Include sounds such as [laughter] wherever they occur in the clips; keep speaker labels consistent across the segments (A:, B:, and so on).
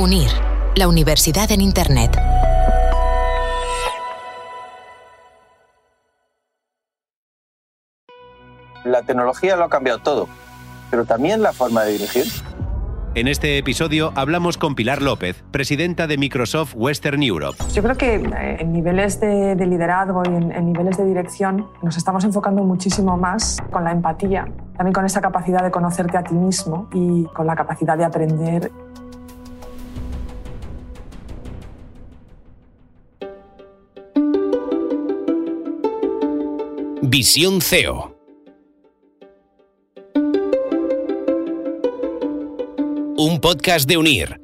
A: UNIR, la universidad en Internet.
B: La tecnología lo ha cambiado todo, pero también la forma de dirigir.
C: En este episodio hablamos con Pilar López, presidenta de Microsoft Western Europe.
D: Yo creo que eh, en niveles de, liderazgo y en, niveles de dirección nos estamos enfocando muchísimo más con la empatía, también con esa capacidad de conocerte a ti mismo y con la capacidad de aprender.
C: Visión CEO un podcast de UNIR,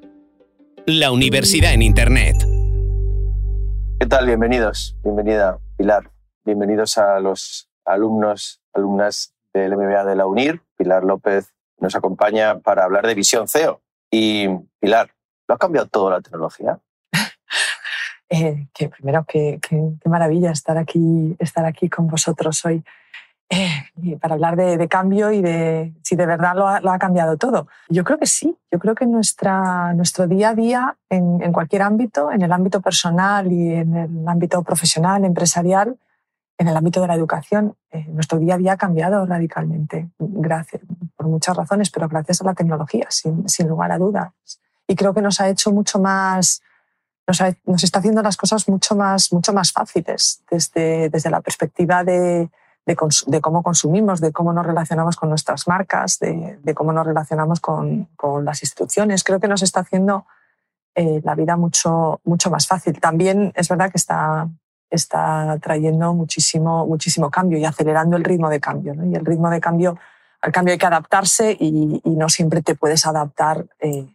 C: la universidad en Internet.
B: ¿Qué tal? Bienvenidos. Bienvenida, Pilar. Bienvenidos a los alumnos, alumnas del MBA de la UNIR. Pilar López nos acompaña para hablar de visión CEO. Y Pilar, ¿lo ha cambiado todo la tecnología?
D: Eh, [laughs] que primero, qué, maravilla estar aquí, estar aquí con vosotros hoy. [laughs] Eh, para hablar de, cambio y de si de verdad lo ha, cambiado todo. Yo creo que sí, yo creo que nuestra, nuestro día a día en, cualquier ámbito, en el ámbito personal y en el ámbito profesional, empresarial, en el ámbito de la educación, eh, nuestro día a día ha cambiado radicalmente, gracias, por muchas razones, pero gracias a la tecnología, sin, sin lugar a dudas. Y creo que nos ha hecho mucho más, nos, nos, está haciendo las cosas mucho más, mucho más fáciles desde, desde la perspectiva de, de, cómo consumimos, de cómo nos relacionamos con nuestras marcas, de, cómo nos relacionamos con, con, las instituciones. Creo que nos está haciendo eh, la vida mucho, mucho más fácil. También es verdad que está, está trayendo muchísimo, muchísimo cambio y acelerando el ritmo de cambio. Y el ritmo de cambio, al cambio hay que adaptarse y, no siempre te puedes adaptar eh,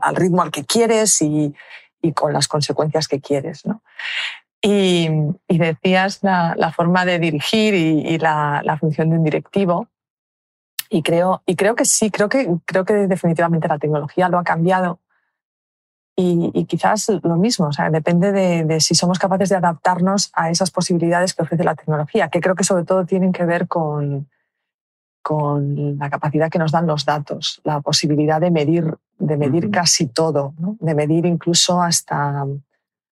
D: al, ritmo al que quieres y, y con las consecuencias que quieres. ¿no? Y, decías la, forma de dirigir y, la, función de un directivo. Y creo, y creo que sí, creo que, creo que definitivamente la tecnología lo ha cambiado. Y, quizás lo mismo, o sea, depende de, si somos capaces de adaptarnos a esas posibilidades que ofrece la tecnología, que creo que sobre todo tienen que ver con, con la capacidad que nos dan los datos, la posibilidad de medir, de medir casi todo, de medir incluso hasta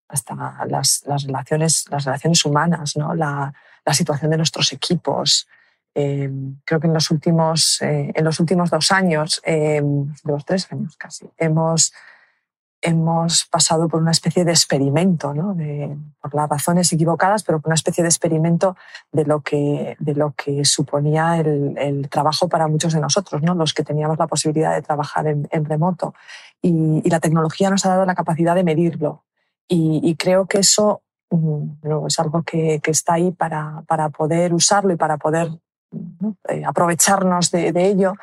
D: hasta las, las, relaciones, las relaciones humanas, ¿no? la, la situación de nuestros equipos. Eh, creo que en los últimos, eh, en los últimos dos años, eh, de los tres años casi, hemos, hemos pasado por una especie de experimento, ¿no? de, por las razones equivocadas, pero por una especie de experimento de lo que, de lo que suponía el, el trabajo para muchos de nosotros, ¿no? los que teníamos la posibilidad de trabajar en, en remoto. Y, y, la tecnología nos ha dado la capacidad de medirlo, y, creo que eso mm, es algo que, está ahí para, para, poder usarlo y para poder eh, aprovecharnos de, ello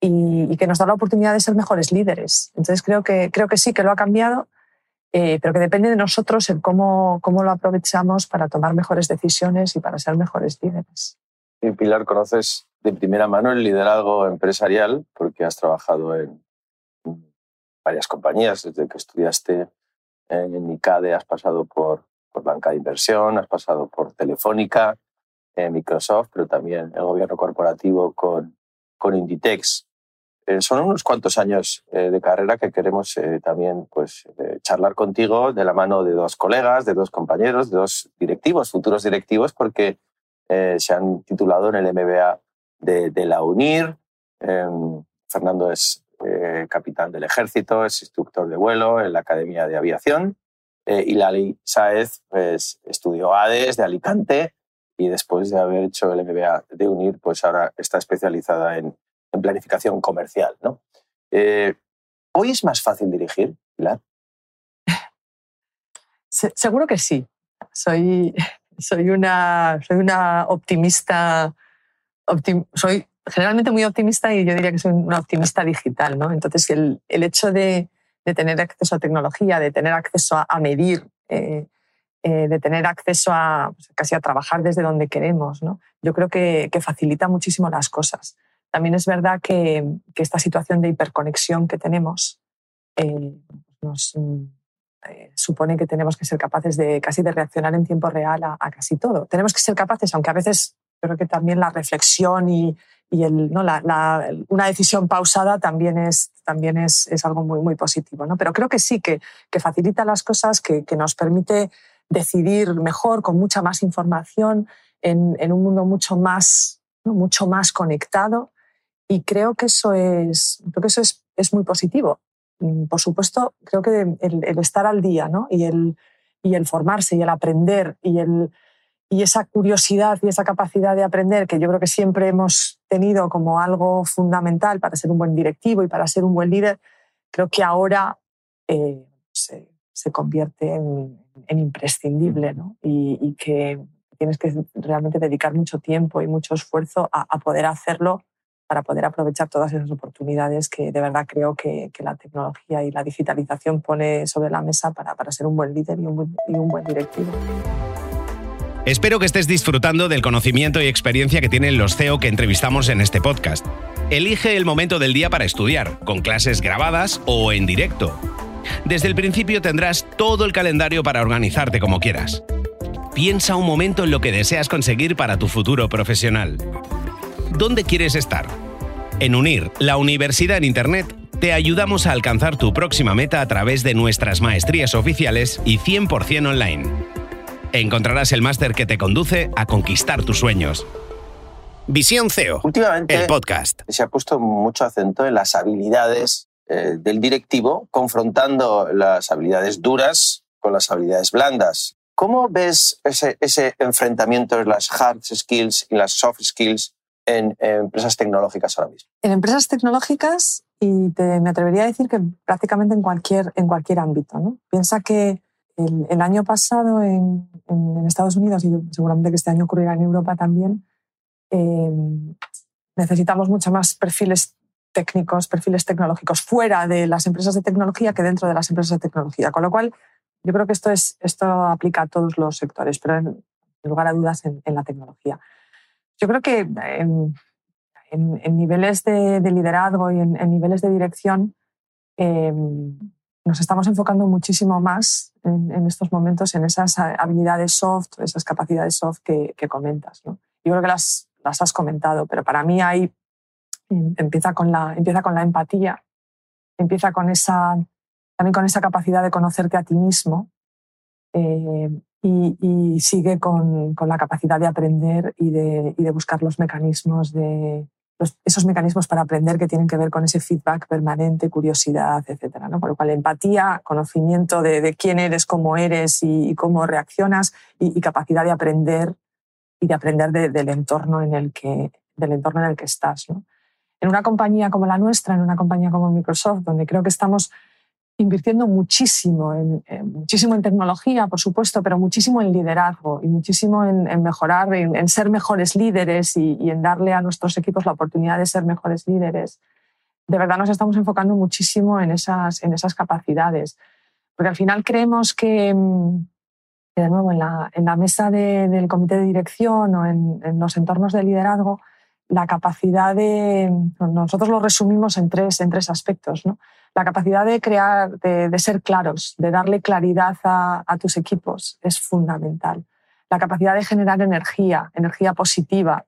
D: y, que nos da la oportunidad de ser mejores líderes. Entonces creo que, creo que sí, que lo ha cambiado, eh, pero que depende de nosotros el cómo, cómo lo aprovechamos para tomar mejores decisiones y para ser mejores líderes.
B: Y Pilar, conoces de primera mano el liderazgo empresarial porque has trabajado en varias compañías desde que estudiaste en ICADE has pasado por, por banca de inversión, has pasado por Telefónica, Microsoft, pero también el gobierno corporativo con, con Inditex. Eh, son unos cuantos años eh, de carrera que queremos eh, también pues, charlar contigo de la mano de dos colegas, de dos compañeros, de dos directivos, futuros directivos, porque se han titulado en el MBA de, la UNIR. Em, Fernando es capitán del ejército, es instructor de vuelo en la Academia de Aviación. Y Lali Saez pues, estudió ADES de Alicante y después de haber hecho el MBA de UNIR, pues ahora está especializada en, en planificación comercial. ¿no? Eh, ¿Hoy es más fácil dirigir, Pilar? [laughs]
D: seguro que sí. Soy, [laughs] soy, una, soy una optimista, soy generalmente muy optimista y yo diría que soy una optimista digital. ¿no? Entonces, el, el hecho de, de, tener acceso a tecnología, de tener acceso a, medir, eh, eh, de tener acceso a pues, casi a trabajar desde donde queremos, ¿no? yo creo que, que, facilita muchísimo las cosas. También es verdad que, que esta situación de hiperconexión que tenemos eh, nos supone que tenemos que ser capaces de casi de reaccionar en tiempo real a, a, casi todo. Tenemos que ser capaces, aunque a veces creo que también la reflexión y, y el, ¿no? la, una decisión pausada también es, también es, es, algo muy, muy positivo. ¿no? Pero creo que sí, que, que facilita las cosas, que, que, nos permite decidir mejor, con mucha más información, en, un mundo mucho más, mucho más conectado. Y creo que eso es, creo que eso es, es muy positivo. Mm, por supuesto, creo que el, el estar al día ¿no? y, el, y el formarse y el aprender y el y esa curiosidad y esa capacidad de aprender que yo creo que siempre hemos tenido como algo fundamental para ser un buen directivo y para ser un buen líder, creo que ahora eh, se, se, convierte en, en imprescindible ¿no? y, y, que tienes que realmente dedicar mucho tiempo y mucho esfuerzo a, a, poder hacerlo para poder aprovechar todas esas oportunidades que de verdad creo que, que la tecnología y la digitalización pone sobre la mesa para, para ser un buen líder y un, y un buen directivo.
C: Espero que estés disfrutando del conocimiento y experiencia que tienen los CEO que entrevistamos en este podcast. Elige el momento del día para estudiar, con clases grabadas o en directo. Desde el principio tendrás todo el calendario para organizarte como quieras. Piensa un momento en lo que deseas conseguir para tu futuro profesional. ¿Dónde quieres estar? En Unir, la universidad en Internet, te ayudamos a alcanzar tu próxima meta a través de nuestras maestrías oficiales y 100% online encontrarás el máster que te conduce a conquistar tus sueños. Visión CEO.
B: Últimamente
C: el podcast.
B: se ha puesto mucho acento en las habilidades eh, del directivo, confrontando las habilidades duras con las habilidades blandas. ¿Cómo ves ese, ese enfrentamiento de las hard skills y las soft skills en, empresas tecnológicas ahora mismo?
D: En empresas tecnológicas, y te, me atrevería a decir que prácticamente en cualquier, en cualquier ámbito. ¿no? Piensa que el, año pasado en, en, Estados Unidos y seguramente que este año ocurrirá en Europa también, eh, necesitamos mucho más perfiles técnicos, perfiles tecnológicos fuera de las empresas de tecnología que dentro de las empresas de tecnología. Con lo cual, yo creo que esto, es, esto aplica a todos los sectores, pero en, en lugar a dudas en, en, la tecnología. Yo creo que en, en niveles de, de, liderazgo y en, niveles de dirección, eh, nos estamos enfocando muchísimo más en, estos momentos en esas habilidades soft, esas capacidades soft que, que comentas. ¿no? Yo creo que las, las, has comentado, pero para mí ahí empieza con la, empieza con la empatía, empieza con esa, también con esa capacidad de conocerte a ti mismo eh, y, sigue con, con, la capacidad de aprender y de, y de buscar los mecanismos de, esos mecanismos para aprender que tienen que ver con ese feedback permanente, curiosidad, etcétera. ¿no? Por lo cual, empatía, conocimiento de, quién eres, cómo eres y, cómo reaccionas y, capacidad de aprender y de aprender de, del, entorno en el que, del entorno en el que estás. ¿no? En una compañía como la nuestra, en una compañía como Microsoft, donde creo que estamos invirtiendo muchísimo en, en, muchísimo en tecnología, por supuesto, pero muchísimo en liderazgo y muchísimo en, en mejorar, en, ser mejores líderes y, y, en darle a nuestros equipos la oportunidad de ser mejores líderes. De verdad nos estamos enfocando muchísimo en esas, en esas capacidades, porque al final creemos que de nuevo, en la, en la mesa de, del comité de dirección o en, en los entornos de liderazgo, la capacidad de, nosotros lo resumimos en tres, en tres aspectos, ¿no? La capacidad de crear, de, ser claros, de darle claridad a, a, tus equipos es fundamental. La capacidad de generar energía, energía positiva,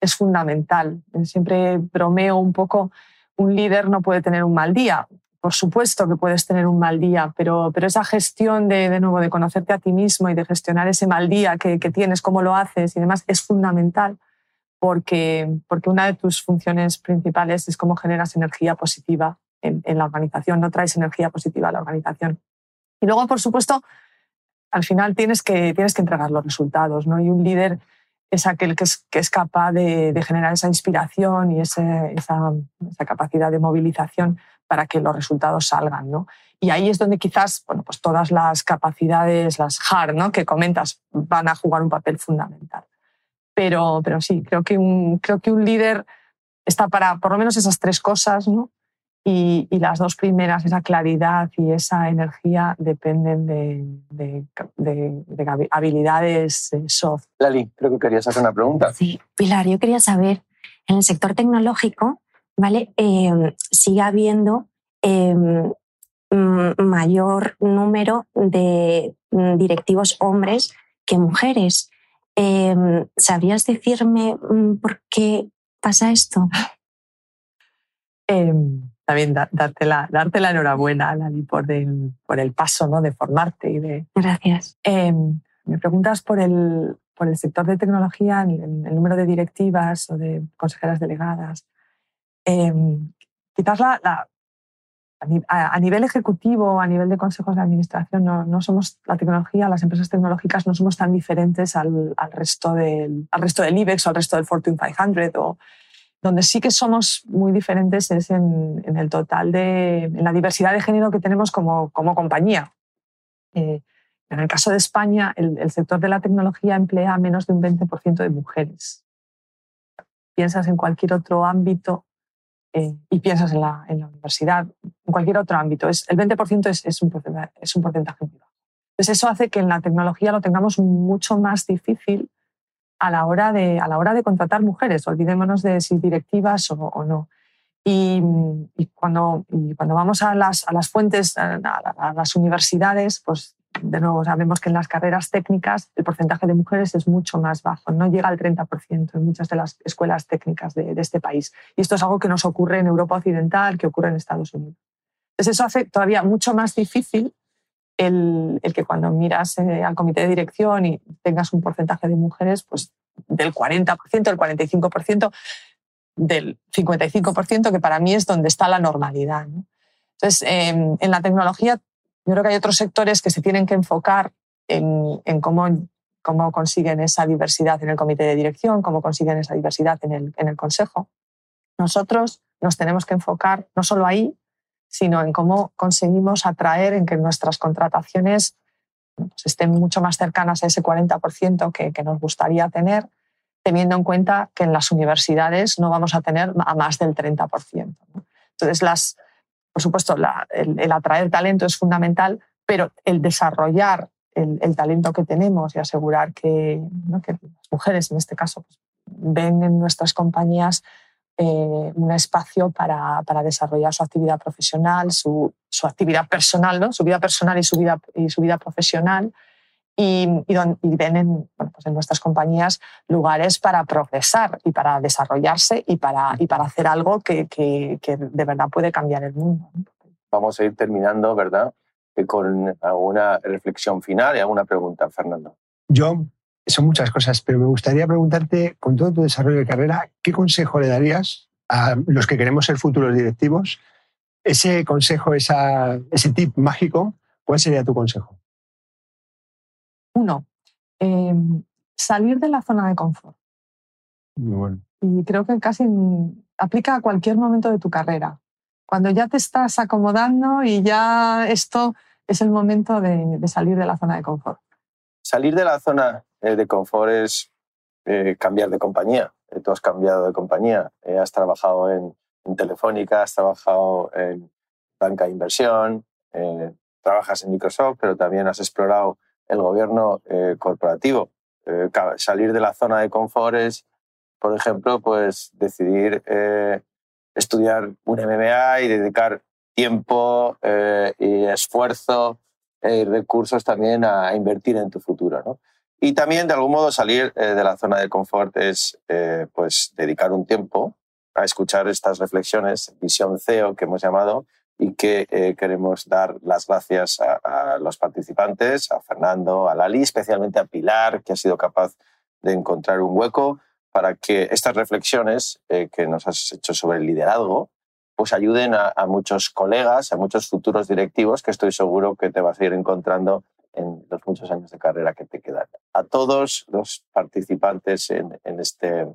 D: es fundamental. Siempre bromeo un poco, un líder no puede tener un mal día. Por supuesto que puedes tener un mal día, pero, pero esa gestión de, de nuevo, de conocerte a ti mismo y de gestionar ese mal día que, que tienes, cómo lo haces y demás, es fundamental porque, porque una de tus funciones principales es cómo generas energía positiva en, la organización, no traes energía positiva a la organización. Y luego, por supuesto, al final tienes que, tienes que entregar los resultados, ¿no? Y un líder es aquel que es, que es capaz de, generar esa inspiración y esa, esa, capacidad de movilización para que los resultados salgan, ¿no? Y ahí es donde quizás, bueno, pues todas las capacidades, las hard, ¿no? Que comentas, van a jugar un papel fundamental. Pero, pero sí, creo que, un, creo que un líder está para por lo menos esas tres cosas, ¿no? Y, y, las dos primeras, esa claridad y esa energía, dependen de, de, de, de habilidades eh, soft.
B: Lali, creo que querías hacer una pregunta.
E: Sí, Pilar, yo quería saber, en el sector tecnológico, ¿vale? Eh, sigue habiendo eh, mayor número de directivos hombres que mujeres. Eh, ¿Sabrías decirme por qué pasa esto?
D: Em, también darte, la, darte la enhorabuena, Lali, por el, por el paso ¿no? de formarte y de...
E: Gracias.
D: Em, me preguntas por el, por el sector de tecnología, el, el, número de directivas o de consejeras delegadas. Em, quizás la, a, nivel ejecutivo, a nivel de consejos de administración, no, no, somos la tecnología, las empresas tecnológicas no somos tan diferentes al, al, resto, del, al resto del IBEX o al resto del Fortune 500 o donde sí que somos muy diferentes es en, el total de en la diversidad de género que tenemos como, como compañía. Eh, en el caso de España, el, sector de la tecnología emplea menos de un 20% de mujeres. Piensas en cualquier otro ámbito eh, y piensas en la, universidad, en cualquier otro ámbito, es, el 20% es, es, un porcentaje, es un porcentaje muy bajo. Entonces eso hace que en la tecnología lo tengamos mucho más difícil a la hora de, a la hora de contratar mujeres. Olvidémonos de si directivas o, no. Y, cuando, cuando vamos a las, a las fuentes, a, las universidades, pues de nuevo sabemos que en las carreras técnicas el porcentaje de mujeres es mucho más bajo, no llega al 30% en muchas de las escuelas técnicas de, de, este país. Y esto es algo que nos ocurre en Europa Occidental, que ocurre en Estados Unidos. Entonces eso hace todavía mucho más difícil el, que cuando miras eh, al comité de dirección y tengas un porcentaje de mujeres, pues del 40%, del 45%, del 55%, que para mí es donde está la normalidad. Entonces, em, en la tecnología, yo creo que hay otros sectores que se tienen que enfocar en, cómo, cómo, consiguen esa diversidad en el comité de dirección, cómo consiguen esa diversidad en el, en el consejo. Nosotros nos tenemos que enfocar no solo ahí, sino en cómo conseguimos atraer en que nuestras contrataciones pues, estén mucho más cercanas a ese 40% que, que, nos gustaría tener, teniendo en cuenta que en las universidades no vamos a tener a más del 30%. Entonces, las, por supuesto, el, atraer talento es fundamental, pero el desarrollar el, talento que tenemos y asegurar que, que, las mujeres, en este caso, pues, ven en nuestras compañías eh, un espacio para, para, desarrollar su actividad profesional, su, su, actividad personal, ¿no? su vida personal y su vida, y su vida profesional. Y, y, ven en, bueno, pues en nuestras compañías lugares para progresar y para desarrollarse y para, y para hacer algo que, que, que de verdad puede cambiar el mundo.
B: Vamos a ir terminando, ¿verdad? Con alguna reflexión final y alguna pregunta, Fernando.
F: Yo son muchas cosas, pero me gustaría preguntarte, con todo tu desarrollo de carrera, ¿qué consejo le darías a los que queremos ser futuros directivos? Ese consejo, esa, ese tip mágico, ¿cuál sería tu consejo?
D: Uno, em, salir de la zona de confort.
F: Muy bueno.
D: Y creo que casi aplica a cualquier momento de tu carrera. Cuando ya te estás acomodando y ya esto es el momento de, de salir de la zona de confort.
B: Salir de la zona eh, de confort es eh, cambiar de compañía. Eh, tú has cambiado de compañía, has trabajado en, Telefónica, has trabajado en banca de inversión, trabajas en Microsoft, pero también has explorado el gobierno corporativo. salir de la zona de confort es, por ejemplo, pues decidir estudiar un MBA y dedicar tiempo y esfuerzo y recursos también a invertir en tu futuro. Y también, de algún modo, salir eh, de la zona de confort es eh, pues, dedicar un tiempo a escuchar estas reflexiones, visión CEO que hemos llamado, y que eh, queremos dar las gracias a, los participantes, a Fernando, a Lali, especialmente a Pilar, que ha sido capaz de encontrar un hueco para que estas reflexiones que nos has hecho sobre el liderazgo pues ayuden a, a, muchos colegas, a muchos futuros directivos que estoy seguro que te vas a ir encontrando en los muchos años de carrera que te quedan. A todos los participantes en, este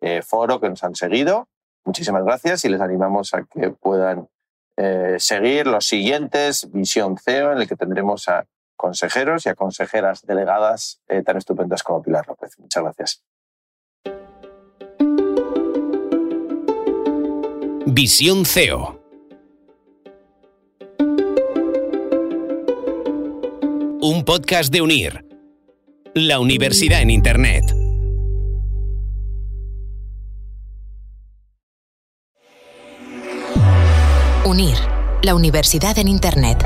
B: eh, foro que nos han seguido, muchísimas gracias y les animamos a que puedan eh, seguir los siguientes Visión CEO, en el que tendremos a consejeros y a consejeras delegadas eh, tan estupendas como Pilar López. Muchas gracias.
C: Visión CEO un podcast de UNIR, la universidad en Internet.
A: La universidad en Internet.